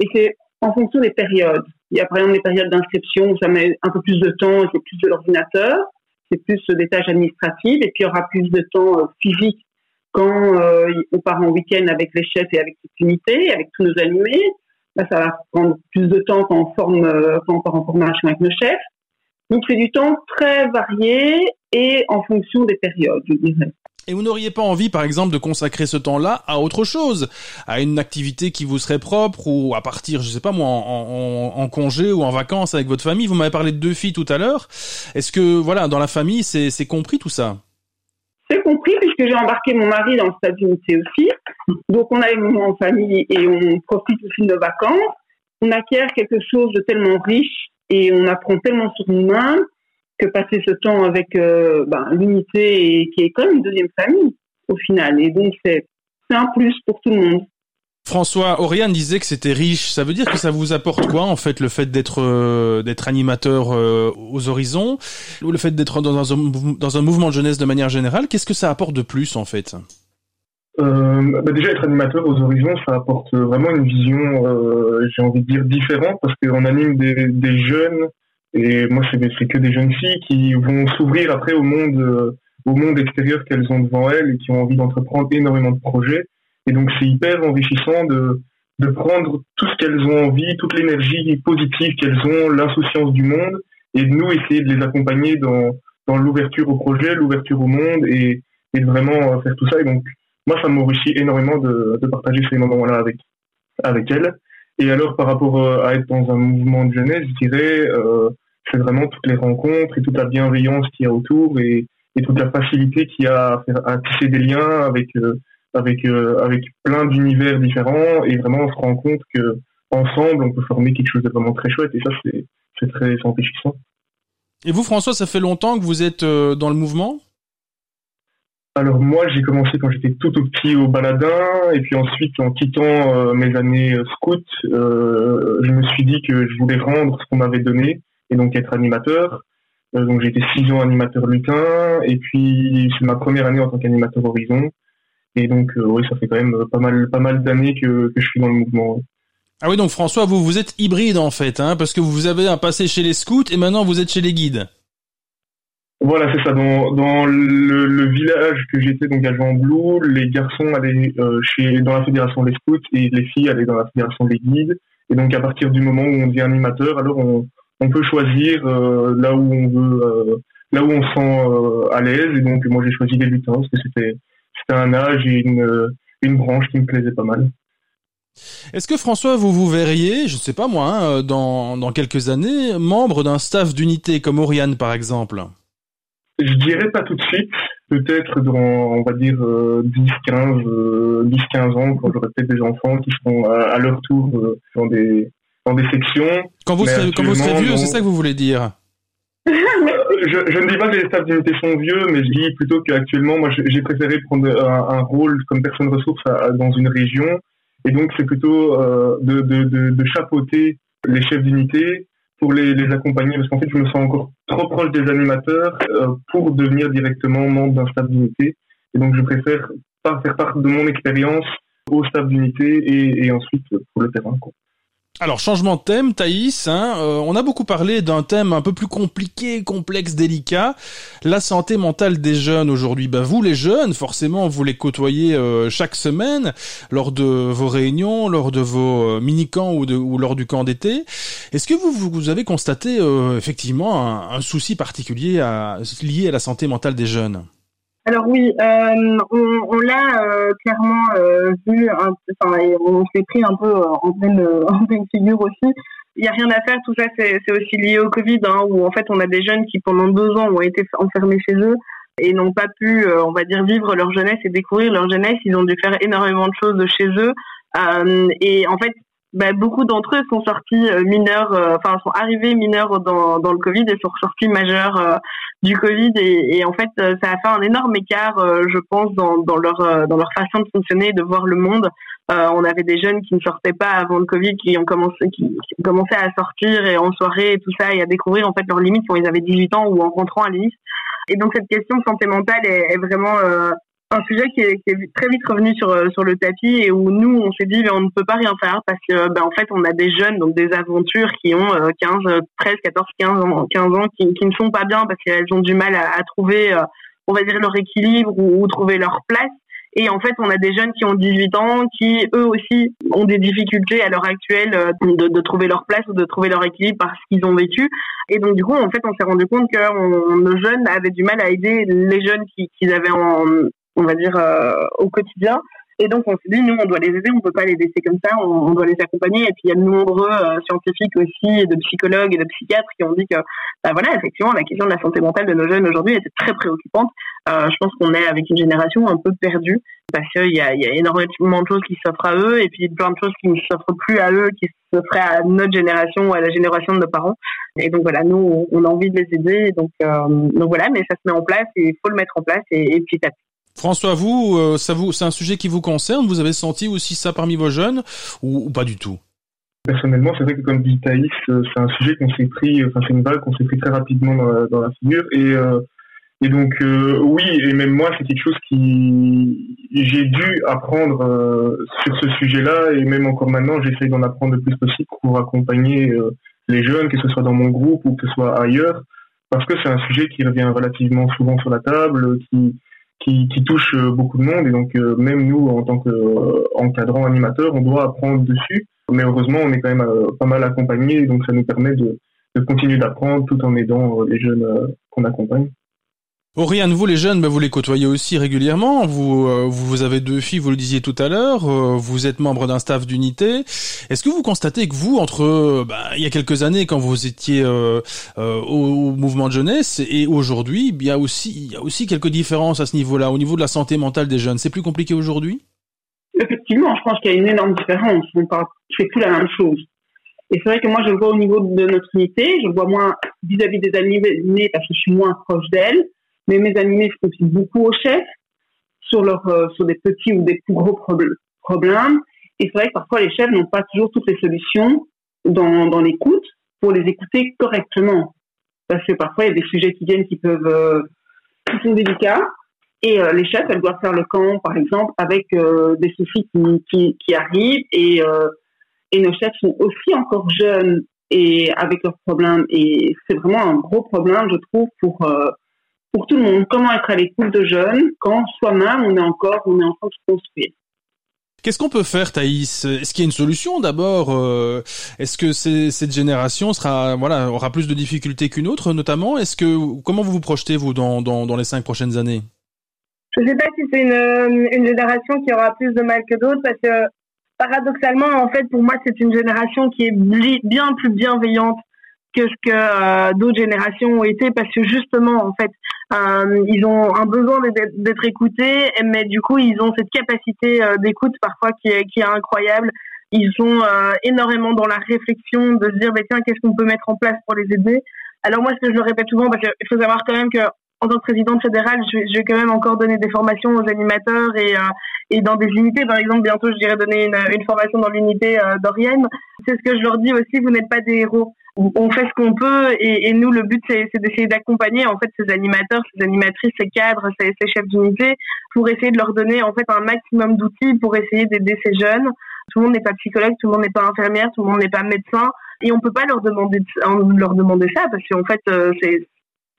Et c'est en fonction des périodes. Il y a par exemple des périodes d'inscription où ça met un peu plus de temps et c'est plus de l'ordinateur. C'est plus des tâches administratives. Et puis, il y aura plus de temps physique quand euh, on part en week-end avec les chefs et avec toute l'unité, avec tous nos animés, bah, ça va prendre plus de temps quand forme, euh, quand on part en formation avec nos chefs. Donc c'est du temps très varié et en fonction des périodes, je dirais. Et vous n'auriez pas envie, par exemple, de consacrer ce temps-là à autre chose, à une activité qui vous serait propre ou à partir, je sais pas moi, en, congé ou en vacances avec votre famille. Vous m'avez parlé de deux filles tout à l'heure. Est-ce que, voilà, dans la famille, c'est compris tout ça? C'est compris puisque j'ai embarqué mon mari dans le stade d'unité aussi. Donc on a les moments en famille et on profite aussi de nos vacances. On acquiert quelque chose de tellement riche et on apprend tellement sur nous-mêmes que passer ce temps avec euh, ben, l'unité qui est comme une deuxième famille au final. Et donc c'est un plus pour tout le monde. François, Oriane disait que c'était riche. Ça veut dire que ça vous apporte quoi en fait le fait d'être euh, d'être animateur euh, aux horizons ou le fait d'être dans un, dans un mouvement de jeunesse de manière générale? Qu'est-ce que ça apporte de plus en fait? Euh, bah déjà être animateur aux horizons, ça apporte vraiment une vision, j'ai envie de dire différente parce qu'on anime des, des, jeunes et moi c'est que des jeunes filles qui vont s'ouvrir après au monde au monde extérieur qu'elles ont devant elles et qui ont envie d'entreprendre énormément de projets. Et donc c'est hyper enrichissant de, de prendre tout ce qu'elles ont envie, toute l'énergie positive qu'elles ont, l'insouciance du monde, et de nous essayer de les accompagner dans, dans l'ouverture au projet, l'ouverture au monde, et, et de vraiment faire tout ça. Et donc moi, ça m'enrichit énormément de, de partager ces moments-là avec, avec elles. Et alors par rapport euh, à être dans un mouvement de jeunesse, je dirais, euh, c'est vraiment toutes les rencontres et toute la bienveillance qu'il y a autour et, toute la facilité qu'il y a à, tisser des liens avec avec avec plein d'univers différents. Et vraiment on se rend compte que ensemble on peut former quelque chose de vraiment très chouette. Et ça c'est c'est très enrichissant. Et vous François, ça fait longtemps que vous êtes dans le mouvement? Alors moi, j'ai commencé quand j'étais tout tout petit au baladin, et puis ensuite, en quittant euh, mes années euh, scout, euh, je me suis dit que je voulais rendre ce qu'on m'avait donné, et donc être animateur. donc j'ai été six ans animateur lutin, et puis c'est ma première année en tant qu'animateur Horizon. Et donc oui, ça fait quand même pas mal pas mal d'années que, que je suis dans le mouvement. Ah oui, donc François, vous vous êtes hybride en fait, hein, parce que vous avez un passé chez les scouts et maintenant vous êtes chez les guides. Voilà, c'est ça. Dans, le, village que j'étais, donc à Jean les garçons allaient euh, chez, dans la fédération des scouts et les filles allaient dans la fédération des guides. Et donc à partir du moment où on devient animateur, alors on, peut choisir euh, là où on veut, euh, là où on se sent à l'aise. Et donc moi j'ai choisi les lutins parce que c'était c'était un âge et une, branche qui me plaisait pas mal. Est-ce que François, vous vous verriez, je ne sais pas moi, hein, dans quelques années, membre d'un staff d'unité comme Oriane par exemple? Je dirais pas tout de suite, peut-être dans, on va dire, 10, 15, 10, 15 ans, quand j'aurai peut-être des enfants qui seront à, leur tour euh, dans des, dans des sections. Quand vous serez, quand vous serez vieux, c'est ça que vous voulez dire? <laughs> Je, je, ne dis pas que les staffs d'unité sont vieux, mais je dis plutôt qu'actuellement, moi, j'ai préféré prendre un, rôle comme personne ressource dans une région. Et donc, c'est plutôt euh, de, de, de, de chapeauter les chefs d'unité pour les, les accompagner parce qu'en fait je me sens encore trop proche des animateurs euh, pour devenir directement membre d'un staff d'unité et donc je préfère pas faire part de mon expérience au staff d'unité et, et, ensuite pour le terrain. Quoi. Alors, changement de thème, Thaïs, hein, euh, on a beaucoup parlé d'un thème un peu plus compliqué, complexe, délicat, la santé mentale des jeunes aujourd'hui. Ben, vous les jeunes, forcément, vous les côtoyez euh, chaque semaine lors de vos réunions, lors de vos euh, mini-camps ou, lors du camp d'été. Est-ce que vous, avez constaté effectivement un, souci particulier lié à la santé mentale des jeunes? Alors oui, euh, on, on l'a euh, clairement euh, vu, enfin, on s'est pris un peu en pleine, <laughs> en pleine figure aussi. Il n'y a rien à faire, tout ça c'est aussi lié au Covid, hein, où en fait on a des jeunes qui pendant deux ans ont été enfermés chez eux et n'ont pas pu, on va dire, vivre leur jeunesse et découvrir leur jeunesse. Ils ont dû faire énormément de choses chez eux. et en fait, bah, beaucoup d'entre eux sont sortis mineurs, enfin sont arrivés mineurs dans, dans le Covid et sont ressortis majeurs du Covid et, et, en fait euh, ça a fait un énorme écart euh, je pense dans, dans leur euh, dans leur façon de fonctionner de voir le monde. On avait des jeunes qui ne sortaient pas avant le Covid qui ont commencé qui, qui commençaient à sortir et en soirée et tout ça et à découvrir en fait leurs limites quand ils avaient 18 ans ou en rentrant à l'INIS et donc cette question de santé mentale est, est vraiment un sujet qui est, qui est, très vite revenu sur euh, sur le tapis et où nous on s'est dit mais on ne peut pas rien faire parce que ben en fait on a des jeunes donc des aventures qui ont 15 13 14 15 ans 15 ans qui, qui ne sont pas bien parce qu'elles ont du mal à, à trouver euh, on va dire leur équilibre ou, ou, trouver leur place et en fait, on a des jeunes qui ont 18 ans, qui eux aussi ont des difficultés à l'heure actuelle euh, de, de, trouver leur place ou de trouver leur équilibre parce qu'ils ont vécu. Et donc, du coup, en fait, on s'est rendu compte que nos jeunes avaient du mal à aider les jeunes qu'ils qui avaient en, on va dire, euh, au quotidien. Et donc, on s'est dit, nous, on doit les aider, on peut pas les laisser comme ça, on, doit les accompagner. Et puis, il y a de nombreux euh, scientifiques aussi, de psychologues et de psychiatres qui ont dit que, bah voilà, effectivement, la question de la santé mentale de nos jeunes aujourd'hui était très préoccupante. Euh, je pense qu'on est avec une génération un peu perdue parce qu'il y a, énormément de choses qui s'offrent à eux et puis plein de choses qui ne s'offrent plus à eux, qui s'offrent à notre génération ou à la génération de nos parents. Et donc voilà, nous, on a envie de les aider. Donc, donc voilà, mais ça se met en place et il faut le mettre en place et, et petit à petit. François, vous, euh, ça vous, c'est un sujet qui vous concerne. Vous avez senti aussi ça parmi vos jeunes ou, pas du tout? Personnellement, c'est vrai que comme dit Thaïs, euh, c'est un sujet qu'on s'est pris, enfin c'est une vague qu'on s'est pris très rapidement dans la, figure. Et euh, et donc oui, et même moi, c'est quelque chose qui j'ai dû apprendre sur ce sujet-là, et même encore maintenant, j'essaye d'en apprendre le plus possible pour accompagner les jeunes, que ce soit dans mon groupe ou que ce soit ailleurs, parce que c'est un sujet qui revient relativement souvent sur la table, qui qui, qui, touche euh, beaucoup de monde. Et donc euh, même nous en tant qu'encadrant euh, animateur on doit apprendre dessus. Mais heureusement on est quand même pas mal accompagné donc ça nous permet de, de continuer d'apprendre tout en aidant les jeunes qu'on accompagne. Oriane, vous les jeunes, ben, vous les côtoyez aussi régulièrement. Vous, euh, vous avez deux filles, vous le disiez tout à l'heure. Euh, vous êtes membre d'un staff d'unité. Est-ce que vous constatez que vous, entre ben, il y a quelques années, quand vous étiez euh, au, mouvement de jeunesse et aujourd'hui, il y a aussi il y a aussi quelques différences à ce niveau-là, au niveau de la santé mentale des jeunes. C'est plus compliqué aujourd'hui? Effectivement, je pense qu'il y a une énorme différence. On parle, c'est plus la même chose. Et c'est vrai que moi, je le vois au niveau de notre unité. Je le vois moins vis-à-vis des animés parce que je suis moins proche d'elles mais mes animés se confient beaucoup aux chefs sur leur euh, sur des petits ou des plus gros problèmes. Et c'est vrai que parfois les chefs n'ont pas toujours toutes les solutions dans, dans l'écoute pour les écouter correctement. Parce que parfois il y a des sujets qui viennent qui peuvent euh, qui sont délicats et euh, les chefs elles doivent faire le camp par exemple avec des soucis qui, qui, qui arrivent et et nos chefs sont aussi encore jeunes et avec leurs problèmes et c'est vraiment un gros problème je trouve pour pour tout le monde. Comment être à l'écoute de jeunes quand soi-même on est encore, on est en train de se construire? Qu'est-ce qu'on peut faire, Thaïs? Est-ce qu'il y a une solution d'abord euh, Est-ce que cette génération sera, voilà, aura plus de difficultés qu'une autre, notamment? Est-ce que comment vous vous projetez vous dans, dans, dans les cinq prochaines années? Je ne sais pas si c'est une, une génération qui aura plus de mal que d'autres, parce que paradoxalement, en fait, pour moi, c'est une génération qui est bien plus bienveillante que ce que euh, d'autres générations ont été parce que justement en fait euh, ils ont un besoin d'être écoutés mais du coup ils ont cette capacité euh, d'écoute parfois qui est, incroyable ils sont énormément dans la réflexion de se dire bah, tiens qu'est-ce qu'on peut mettre en place pour les aider? Alors moi ce que je le répète souvent parce qu'il faut savoir quand même que en tant que présidente fédérale, je vais, quand même encore donner des formations aux animateurs et, et dans des unités. Par exemple, bientôt, je dirais donner une, une formation dans l'unité euh, d'Orienne. C'est ce que je leur dis aussi, vous n'êtes pas des héros on fait ce qu'on peut et, nous le but c'est d'essayer d'accompagner en fait ces animateurs, ces animatrices, ces cadres, ces, chefs d'unité pour essayer de leur donner en fait un maximum d'outils pour essayer d'aider ces jeunes. Tout le monde n'est pas psychologue, tout le monde n'est pas infirmière, tout le monde n'est pas médecin et on peut pas leur demander leur demander ça parce qu'en fait euh, c'est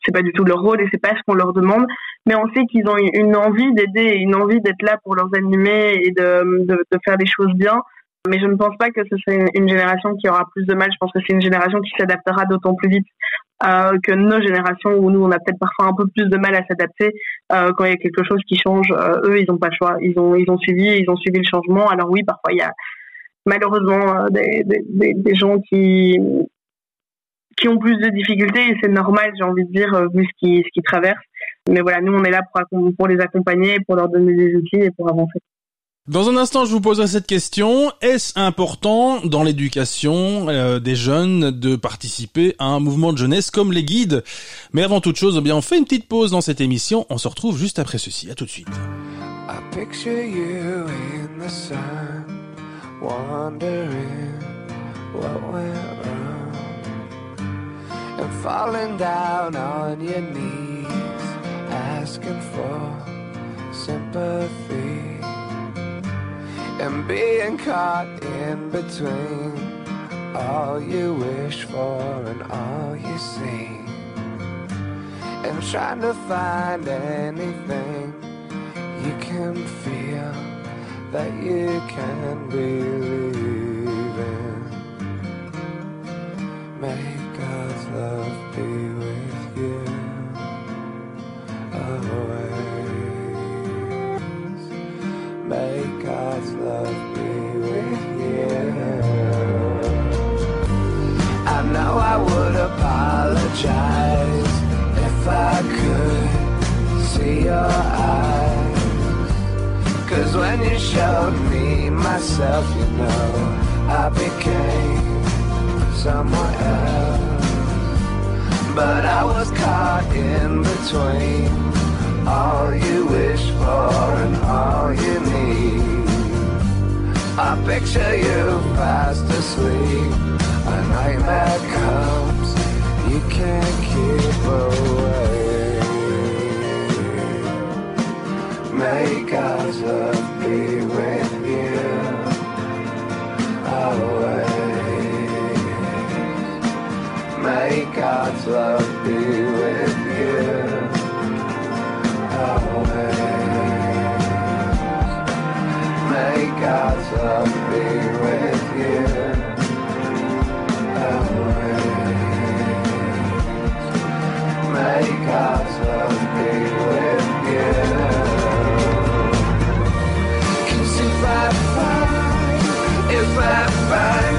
c'est pas du tout leur rôle et c'est pas ce qu'on leur demande mais on sait qu'ils ont une envie d'aider une envie d'être là pour leurs animés et de, de, de faire des choses bien mais je ne pense pas que ce soit une, génération qui aura plus de mal. Je pense que c'est une génération qui s'adaptera d'autant plus vite euh, que nos générations où nous on a peut-être parfois un peu plus de mal à s'adapter euh, quand il y a quelque chose qui change. Euh, eux, ils n'ont pas le choix. Ils ont ils ont suivi ils ont suivi le changement. Alors oui, parfois il y a malheureusement des, gens qui qui ont plus de difficultés et c'est normal, j'ai envie de dire, vu ce qui ce traversent. Mais voilà, nous on est là pour pour les accompagner, pour leur donner des outils et pour avancer. Dans un instant, je vous poserai cette question. Est-ce important dans l'éducation euh, des jeunes de participer à un mouvement de jeunesse comme les guides? Mais avant toute chose, eh bien, on fait une petite pause dans cette émission. On se retrouve juste après ceci. À tout de suite. And being caught in between all you wish for and all you see, and trying to find anything you can feel that you can believe in. May God's love be with you always. May God's love be with you. I know I would apologize if I could see your eyes. Cause when you showed me myself, you know, I became someone else. But I was caught in between all you wish for and all you need. I picture you fast asleep. A nightmare comes, you can't keep away. May God's love be with you always. May God's love be with you got something with you. Always with if I find, if I find.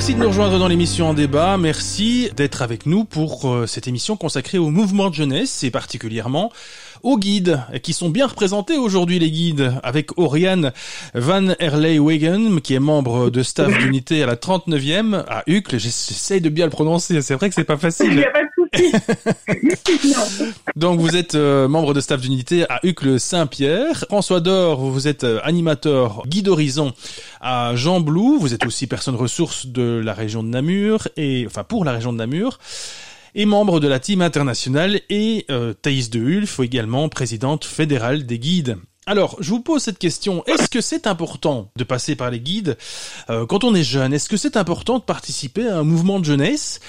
Merci de nous rejoindre dans l'émission en débat. Merci d'être avec nous pour euh, cette émission consacrée au mouvement de jeunesse et particulièrement aux guides qui sont bien représentés aujourd'hui les guides avec Oriane Van Erley-Wegen qui est membre de staff d'unité à la 39e à Uccle. J'essaye de bien le prononcer. C'est vrai que c'est pas Il facile. <laughs> Donc vous êtes euh, membre de staff d'unité à Uccle Saint-Pierre. François Dor, vous êtes euh, animateur guide horizon à Jean Blou. Vous êtes aussi personne ressource de la région de Namur et enfin pour la région de Namur et membre de la team internationale et euh, Thaïs de Hulf, également présidente fédérale des guides. Alors, je vous pose cette question. Est-ce que c'est important de passer par les guides? Euh, quand on est jeune Est-ce que c'est important de participer à un mouvement de jeunesse?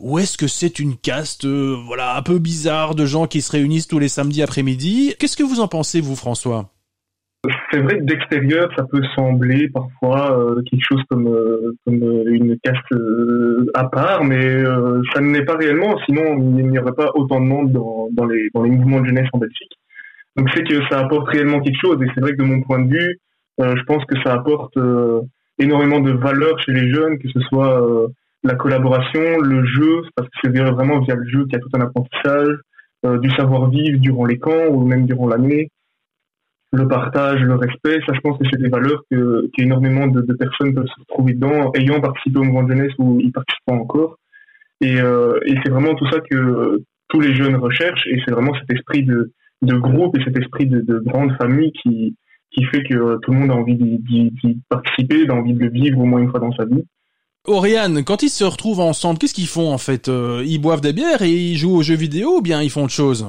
Ou est-ce que c'est une caste, euh, voilà, un peu bizarre de gens qui se réunissent tous les samedis après-midi? Qu'est-ce que vous en pensez, vous, François? C'est vrai que d'extérieur, ça peut sembler parfois euh, quelque chose comme, euh, comme une caste à part, mais ça ne l'est pas réellement, sinon il n'y aurait pas autant de monde dans, dans, les, mouvements de jeunesse en Belgique. Donc c'est que ça apporte réellement quelque chose, et c'est vrai que de mon point de vue, je pense que ça apporte énormément de valeur chez les jeunes, que ce soit la collaboration, le jeu, parce que c'est vraiment via le jeu qu'il y a tout un apprentissage, euh, du savoir-vivre durant les camps ou même durant l'année le partage, le respect, ça je pense que c'est des valeurs que, qu'énormément de, personnes peuvent se retrouver dedans, ayant participé au mouvement de jeunesse ou y participant encore. Et, euh, et c'est vraiment tout ça que tous les jeunes recherchent, et c'est vraiment cet esprit de, groupe et cet esprit de, de grande famille qui, qui fait que tout le monde a envie d'y, participer, a envie de le vivre au moins une fois dans sa vie. Oriane, quand ils se retrouvent ensemble, qu'est-ce qu'ils font en fait Euh, Ils boivent des bières et ils jouent aux jeux vidéo ou bien ils font autre chose?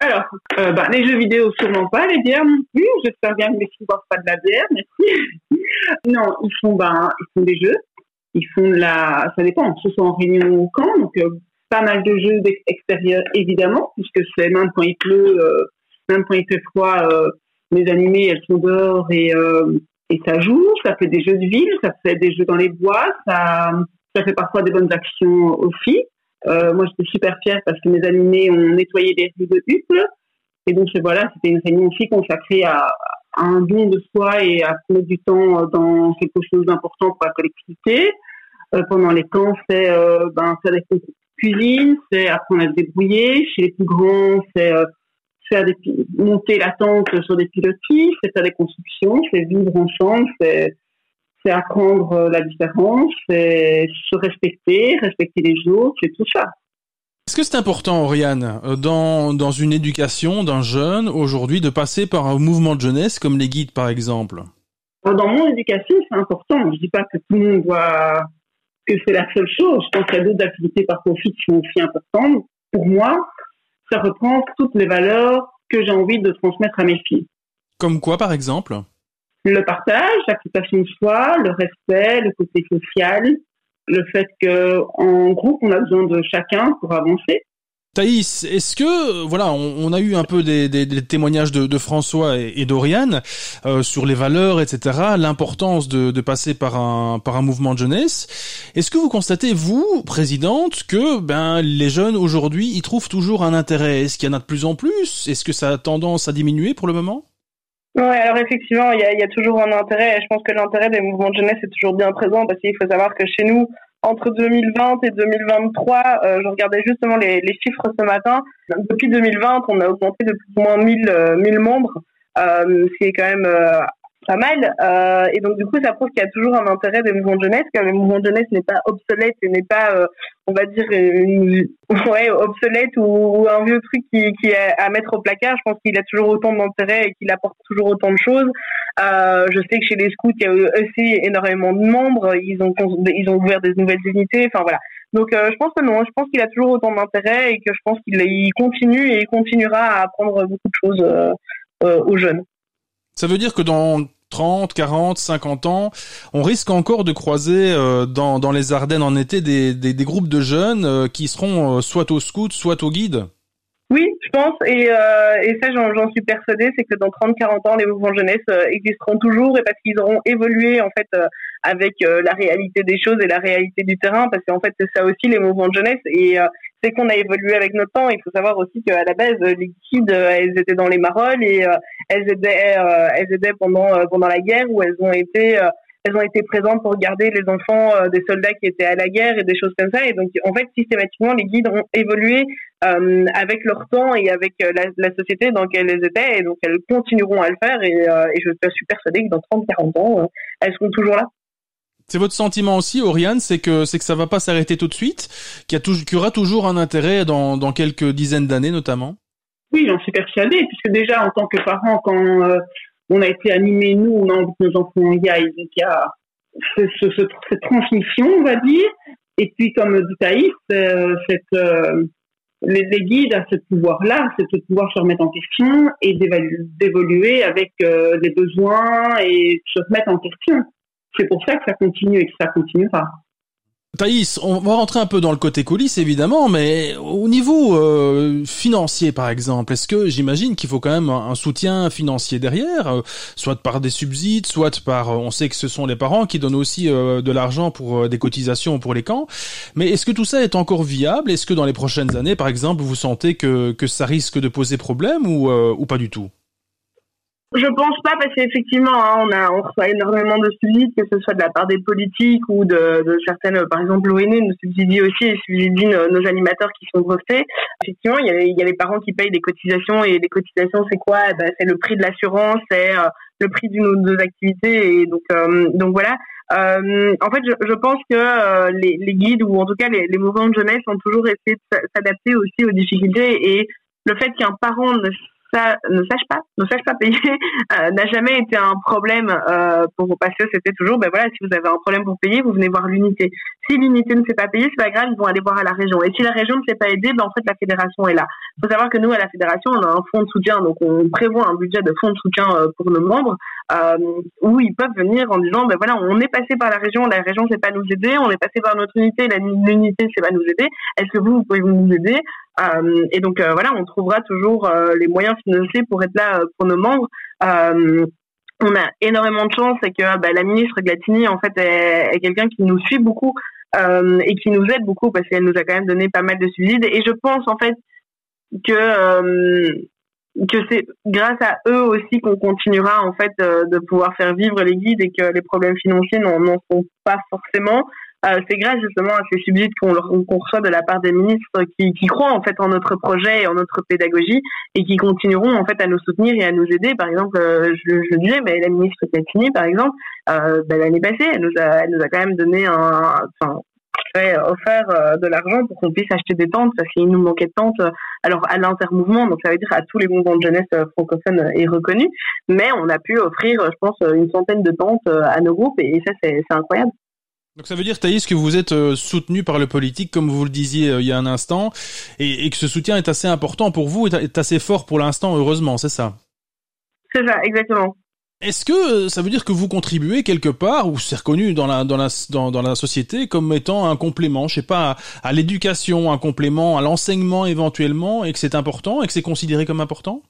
Alors, euh, bah, les jeux vidéo, sûrement pas, les bières non plus. J'espère bien que mes filles ne boivent pas de la bière, merci. <laughs> non, ils font, bah, ils font des jeux. Ils font de la, ça dépend, ce soit en réunion ou camp, donc euh, pas mal de jeux extérieurs, évidemment, puisque c'est même quand il pleut, même quand il fait froid, les animées, elles sont dehors et, et ça joue. Ça fait des jeux de ville, ça fait des jeux dans les bois, ça, fait parfois des bonnes actions aussi. Euh, moi, j'étais super fière parce que mes animés ont nettoyé les rues de Uccle. Et donc, voilà, c'était une réunion aussi consacrée à, un don de soi et à mettre du temps dans quelque chose d'important pour la collectivité. Euh, pendant les camps, c'est euh, ben, faire des cuisine, c'est apprendre à se débrouiller. Chez les plus grands, c'est euh, faire des pi- monter la tente sur des pilotis, c'est faire des constructions, c'est vivre ensemble, c'est c'est apprendre euh, la différence, c'est se respecter, respecter les autres, c'est tout ça. Est-ce que c'est important, Oriane, euh, dans, dans une éducation d'un jeune aujourd'hui de passer par un mouvement de jeunesse comme les guides par exemple? Dans mon éducation, c'est important. Je dis pas que tout le monde doit, que c'est la seule chose. Je pense qu'il y a d'autres activités par profit qui sont aussi importantes. Pour moi, ça reprend toutes les valeurs que j'ai envie de transmettre à mes filles. Comme quoi par exemple? Le partage, l'acceptation de soi, le respect, le côté social, le fait que en groupe, on a besoin de chacun pour avancer. Thaïs, est-ce que voilà, on, a eu un peu des, témoignages de, François et, et d'Oriane euh, sur les valeurs, etc., l'importance de, passer par un par un mouvement de jeunesse. Est-ce que vous constatez vous, présidente, que ben les jeunes aujourd'hui y trouvent toujours un intérêt? Est-ce qu'il y en a de plus en plus? Est-ce que ça a tendance à diminuer pour le moment? Ouais, alors effectivement, il y a, toujours un intérêt. Je pense que l'intérêt des mouvements de jeunesse est toujours bien présent parce qu'il faut savoir que chez nous, entre 2020 et 2023, euh, je regardais justement les, les chiffres ce matin. Depuis 2020, on a augmenté de plus ou moins 1000, euh, 1000 membres, euh, ce qui est quand même euh, pas mal. Euh, et donc du coup, ça prouve qu'il y a toujours un intérêt des mouvements de jeunesse, car le mouvement de jeunesse n'est pas obsolète et n'est pas, euh, on va dire, une- <laughs> ouais, obsolète ou, ou un vieux truc qui, qui est à mettre au placard. Je pense qu'il a toujours autant d'intérêt et qu'il apporte toujours autant de choses. Euh, je sais que chez les scouts, il y a aussi énormément de membres. Ils ont ils ont ouvert des nouvelles unités. Enfin voilà. Donc euh, je pense que non. Je pense qu'il a toujours autant d'intérêt et que je pense qu'il il continue et il continuera à apprendre beaucoup de choses euh, euh, aux jeunes. Ça veut dire que dans 30, 40, 50 ans, on risque encore de croiser euh, dans, dans les Ardennes en été des, des, groupes de jeunes euh, qui seront euh, soit au scout, soit au guide. Oui, je pense, et, euh, et ça j'en suis persuadée, c'est que dans 30-40 ans, les mouvements jeunesse euh, existeront toujours et parce qu'ils auront évolué en fait euh, avec euh, la réalité des choses et la réalité du terrain, parce qu'en fait c'est ça aussi les mouvements de jeunesse et euh, c'est qu'on a évolué avec notre temps. Il faut savoir aussi qu'à la base, les guides, euh, elles étaient dans les marolles et elles aidaient, elles aidaient pendant pendant la guerre où elles ont été elles ont été présentes pour garder les enfants euh, des soldats qui étaient à la guerre et des choses comme ça. Et donc, en fait, systématiquement, les guides ont évolué euh, avec leur temps et avec euh, la, la société dans laquelle elles étaient. Et donc, elles continueront à le faire. Et, euh, et je suis persuadée que dans 30-40 ans, euh, elles seront toujours là. C'est votre sentiment aussi, Oriane, c'est que c'est que ça va pas s'arrêter tout de suite, qu'il y, aura toujours un intérêt dans, dans quelques dizaines d'années notamment? Oui, j'en suis persuadée, puisque déjà en tant que parent, quand euh, on a été animés, nous, on a envie que nos enfants y aillent, donc il y a ce- ce- ce- cette transmission, on va dire. Et puis, comme dit Thaïs, euh, euh, les, guides à ce pouvoir-là, c'est de pouvoir se remettre en question et d'évoluer avec euh, besoins et se remettre en question. C'est pour ça que ça continue et que ça continuera. Thaïs, on va rentrer un peu dans le côté coulisses évidemment, mais au niveau euh, financier par exemple, est-ce que j'imagine qu'il faut quand même un soutien financier derrière, euh, soit par des subsides, soit par, euh, on sait que ce sont les parents qui donnent aussi de l'argent pour des cotisations pour les camps, mais est-ce que tout ça est encore viable? Est-ce que dans les prochaines années par exemple vous sentez que, que ça risque de poser problème ou, ou pas du tout? Je pense pas parce qu'effectivement, hein, on a on reçoit énormément de subsides, que ce soit de la part des politiques ou de, de certaines, euh, par exemple l'ONE nous subsidie aussi et subsidie nos, nos animateurs qui sont brevetés. Effectivement, il y, a, il y a les parents qui payent des cotisations et les cotisations, c'est quoi? Eh ben, C'est le prix de l'assurance, c'est euh, le prix d'une ou deux activités et donc euh, donc voilà. Euh, en fait, je, je pense que euh, les, les guides ou en tout cas les, les mouvements de jeunesse ont toujours essayé de s'a- s'adapter aussi aux difficultés et le fait qu'un parent ne, sa- ne sache pas, ne sache pas payer, <laughs> euh, n'a jamais été un problème euh, pour vos patients. C'était toujours, ben voilà, si vous avez un problème pour payer, vous venez voir l'unité. Si l'unité ne sait pas payer, c'est pas grave, ils vont aller voir à la région. Et si la région ne sait pas aider, ben en fait la fédération est là. Il faut savoir que nous à la fédération, on a un fonds de soutien, donc on prévoit un budget de fonds de soutien euh, pour nos membres, euh, où ils peuvent venir en disant, ben voilà, on est passé par la région, la région ne sait pas nous aider, on est passé par notre unité, l'unité ne sait pas nous aider. Est-ce que vous, vous pouvez nous aider? Et donc euh, voilà, on trouvera toujours euh, les moyens financiers pour être là euh, pour nos membres. Euh, on a énormément de chance et que bah, la ministre Glatini en fait est, quelqu'un qui nous suit beaucoup euh, et qui nous aide beaucoup parce qu'elle nous a quand même donné pas mal de subsides. Et je pense en fait que euh, que c'est grâce à eux aussi qu'on continuera en fait euh, de pouvoir faire vivre les guides et que les problèmes financiers n'en sont pas forcément. Euh, c'est grâce justement à ces subsides qu'on reçoit de la part des ministres qui, qui croient en fait en notre projet et en notre pédagogie et qui continueront en fait à nous soutenir et à nous aider. Par exemple, euh, je, je disais, mais la ministre Platini, par exemple, euh, ben, l'année passée, elle nous a, elle nous a quand même donné un, enfin, offert euh, de l'argent pour qu'on puisse acheter des tentes parce qu'il nous manquait de tentes euh, alors à l'intermouvement. Donc ça veut dire à tous les mouvements de jeunesse francophones et reconnus. Mais on a pu offrir je pense une centaine de tentes à nos groupes et, ça c'est incroyable Donc ça veut dire, Thaïs, que vous êtes euh, soutenu par le politique, comme vous le disiez euh, il y a un instant, et, et que ce soutien est assez important pour vous, est, assez fort pour l'instant, heureusement, c'est ça? C'est ça exactement. Est-ce que euh, ça veut dire que vous contribuez quelque part, ou c'est reconnu dans la, dans, la, dans, dans la société comme étant un complément, je sais pas, à, à l'éducation, un complément, à l'enseignement éventuellement, et que c'est important, et que c'est considéré comme important?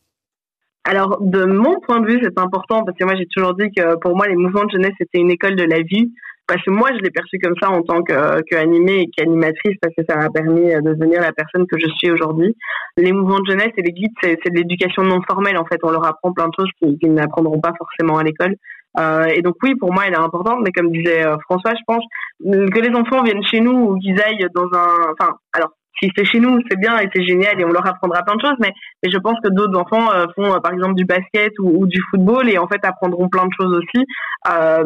Alors, de mon point de vue, c'est important parce que moi, j'ai toujours dit que pour moi, les mouvements de jeunesse, c'était une école de la vie. Parce que moi, je l'ai perçu comme ça en tant que, que animée et qu'animatrice parce que ça m'a permis de devenir la personne que je suis aujourd'hui. Les mouvements de jeunesse et les guides, c'est de l'éducation non formelle. En fait, on leur apprend plein de choses qu'ils qu'ils n'apprendront pas forcément à l'école. Euh, et donc oui, pour moi, elle est importante. Mais comme disait euh, François, je pense que les enfants viennent chez nous ou qu'ils aillent dans un... Enfin, alors, si c'est chez nous, c'est bien et c'est génial et on leur apprendra plein de choses. Mais mais je pense que d'autres enfants euh, font euh, par exemple du basket ou, ou, du football et en fait apprendront plein de choses aussi. Euh,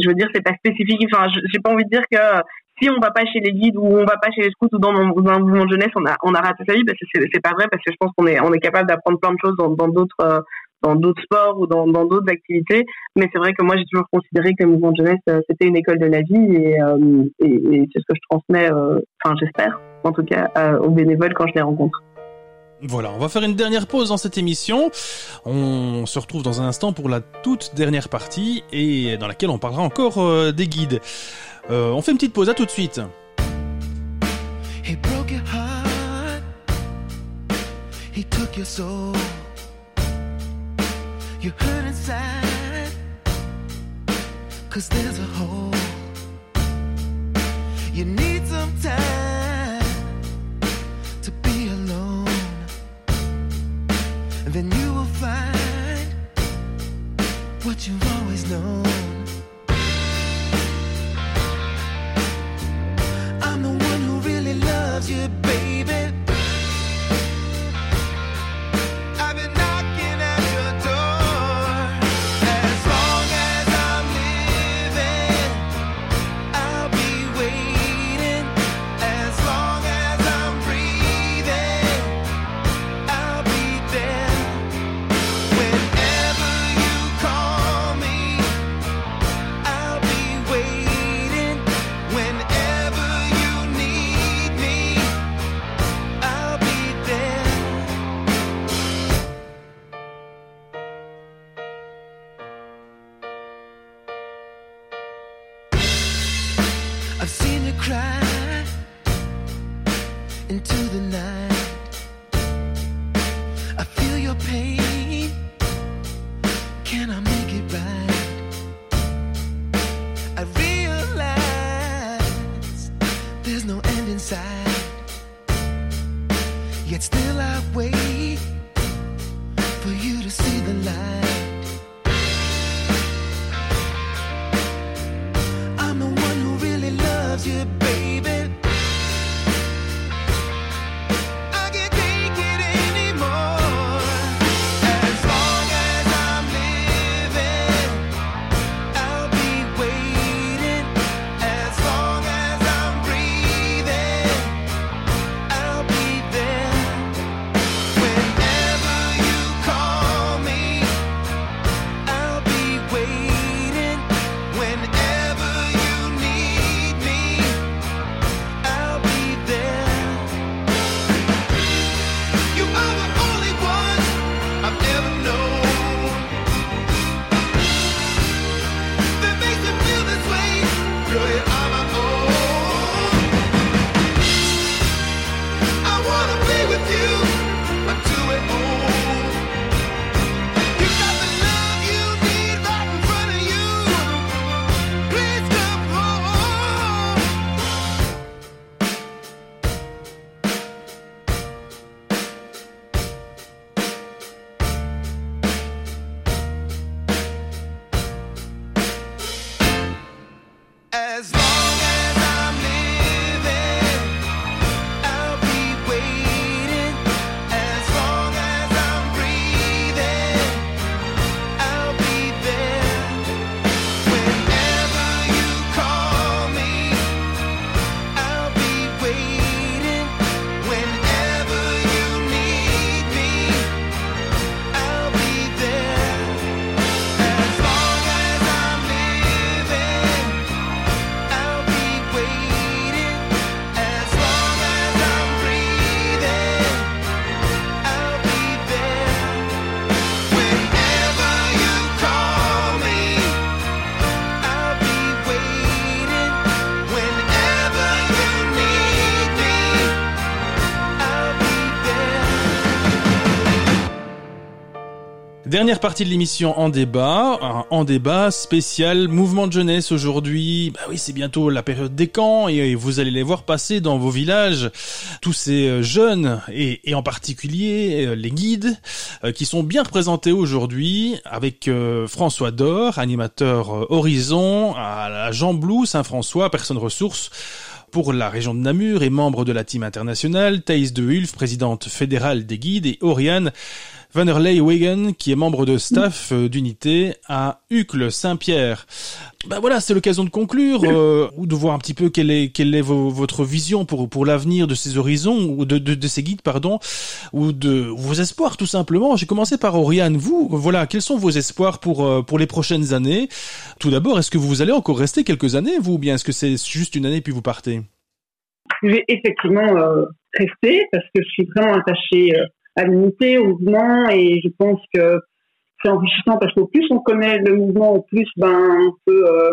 je veux dire, c'est pas spécifique. Enfin, j'ai pas envie de dire que si on va pas chez les guides ou on va pas chez les scouts ou dans, dans un mouvement de jeunesse, on a on a raté sa vie parce que c'est pas vrai parce que je pense qu'on est on est capable d'apprendre plein de choses dans dans d'autres euh, dans d'autres sports ou dans dans d'autres activités. Mais c'est vrai que moi j'ai toujours considéré que le mouvement de jeunesse c'était une école de la vie et euh, et c'est ce que je transmets. Enfin, j'espère en tout cas aux bénévoles quand je les rencontre. Voilà, on va faire une dernière pause dans cette émission. On se retrouve dans un instant pour la toute dernière partie et dans laquelle on parlera encore euh, des guides. Euh, on fait une petite pause, à tout de suite. He broke your heart. He took your soul. You hurt inside. Cause there's a hole. You need some time then you will find what you've always known. Dernière partie de l'émission en débat, en débat spécial mouvement de jeunesse aujourd'hui. Bah oui, c'est bientôt la période des camps et vous allez les voir passer dans vos villages tous ces euh, jeunes et, en particulier euh, les guides euh, qui sont bien représentés aujourd'hui avec François Dor, animateur Horizon, à Jean Blou, Saint-François, personne ressource pour la région de Namur et membre de la team internationale, Thaïs de Hulf, présidente fédérale des guides, et Oriane Vanderlei Wegen, qui est membre de staff euh, d'unité à Uccle Saint-Pierre. Ben voilà, c'est l'occasion de conclure euh, ou de voir un petit peu quelle est votre vision pour l'avenir de ces horizons ou de, ces guides pardon ou de vos espoirs tout simplement. J'ai commencé par Oriane. Vous, voilà, quels sont vos espoirs pour euh, les prochaines années? Tout d'abord, est-ce que vous allez encore rester quelques années vous ou bien est-ce que c'est juste une année puis vous partez? Je vais effectivement rester parce que je suis vraiment attachée à l'unité, au mouvement et je pense que c'est enrichissant parce qu'au plus on connaît le mouvement, au plus ben on peut euh,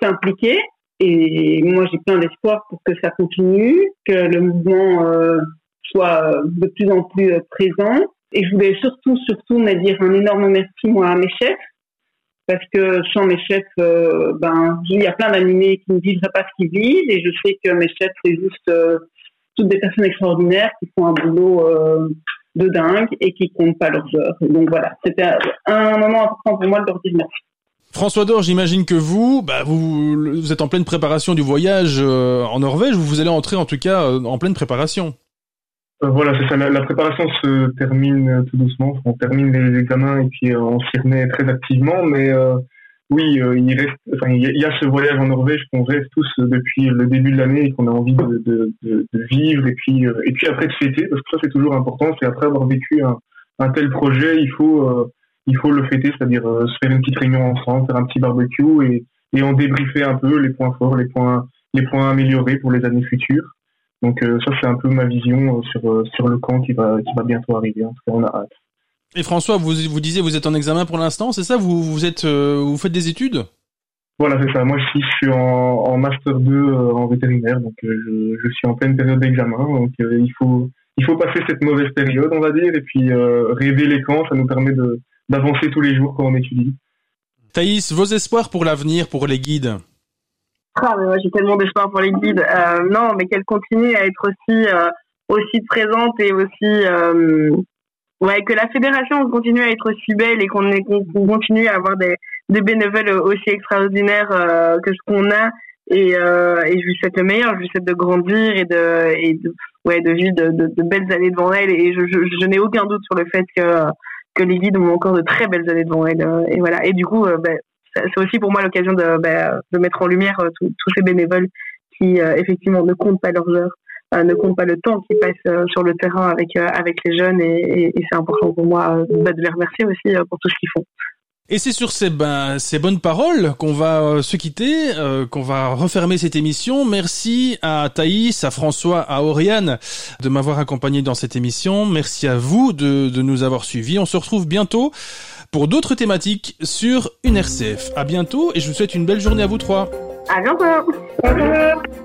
s'impliquer. Et moi j'ai plein d'espoir pour que ça continue, que le mouvement euh, soit euh, de plus en plus présent. Et je voulais surtout, surtout me dire un énorme merci moi à mes chefs parce que sans mes chefs, ben il y a plein d'animés qui ne vivraient pas ce qu'ils vivent et je sais que mes chefs c'est juste toutes des personnes extraordinaires qui font un boulot de dingue et qui comptent pas leurs heures. Et donc voilà, c'était un, moment important pour moi de leur dire merci. François Dor, j'imagine que vous, bah vous, vous êtes en pleine préparation du voyage euh, en Norvège. Vous vous allez entrer en tout cas euh, en pleine préparation. Euh, voilà, c'est ça. La, la préparation se termine tout doucement. On termine les examens et puis euh, on s'y remet très activement. Mais euh, oui, euh, il reste, enfin, il y, a- ce voyage en Norvège qu'on rêve tous euh, depuis le début de l'année et qu'on a envie de, de, de, vivre et puis euh, et puis après de fêter parce que ça c'est toujours important. C'est après avoir vécu un, un tel projet, il faut euh, il faut le fêter, c'est-à-dire euh, se faire une petite réunion ensemble, faire un petit barbecue et et en débriefer un peu les points forts, les points les points améliorés pour les années futures. Donc euh, ça c'est un peu ma vision sur sur le camp qui va qui va bientôt arriver. En tout cas, on a hâte. Et François, vous vous disiez vous êtes en examen pour l'instant, c'est ça? Vous vous êtes euh, vous faites des études? Voilà, c'est ça. Moi, je suis, je suis en, en master 2 euh, en vétérinaire, donc euh, je, je suis en pleine période d'examen. Donc euh, il faut il faut passer cette mauvaise période, on va dire, et puis euh, rêver les camps, ça nous permet de d'avancer tous les jours quand on étudie. Thaïs, vos espoirs pour l'avenir, pour les guides? Ah, mais moi j'ai tellement d'espoir pour les guides. Euh, non, mais qu'elles continuent à être aussi euh, aussi présentes et aussi euh, ouais que la fédération continue à être aussi belle et qu'on qu'on continue à avoir des des bénévoles aussi extraordinaires euh, que ce qu'on a. Et euh, et je lui souhaite le meilleur. Je lui souhaite de grandir et de et de ouais de vivre de, de, de belles années devant elle. Et je je, je n'ai aucun doute sur le fait que que les guides ont encore de très belles années devant elle euh, et voilà. Et du coup ben, c'est aussi pour moi l'occasion de, ben, de mettre en lumière euh, tous tous ces bénévoles qui euh, effectivement ne comptent pas leurs heures, ne comptent pas le temps qu'ils passent euh, sur le terrain avec euh, avec les jeunes et, et- et c'est important pour moi euh, ben, de les remercier aussi pour tout ce qu'ils font. Et c'est sur ces, ben, ces bonnes paroles qu'on va euh, se quitter, euh, qu'on va refermer cette émission. Merci à Thaïs, à François, à Oriane de m'avoir accompagné dans cette émission. Merci à vous de, de nous avoir suivis. On se retrouve bientôt pour d'autres thématiques sur une RCF. À bientôt et je vous souhaite une belle journée à vous trois. À bientôt.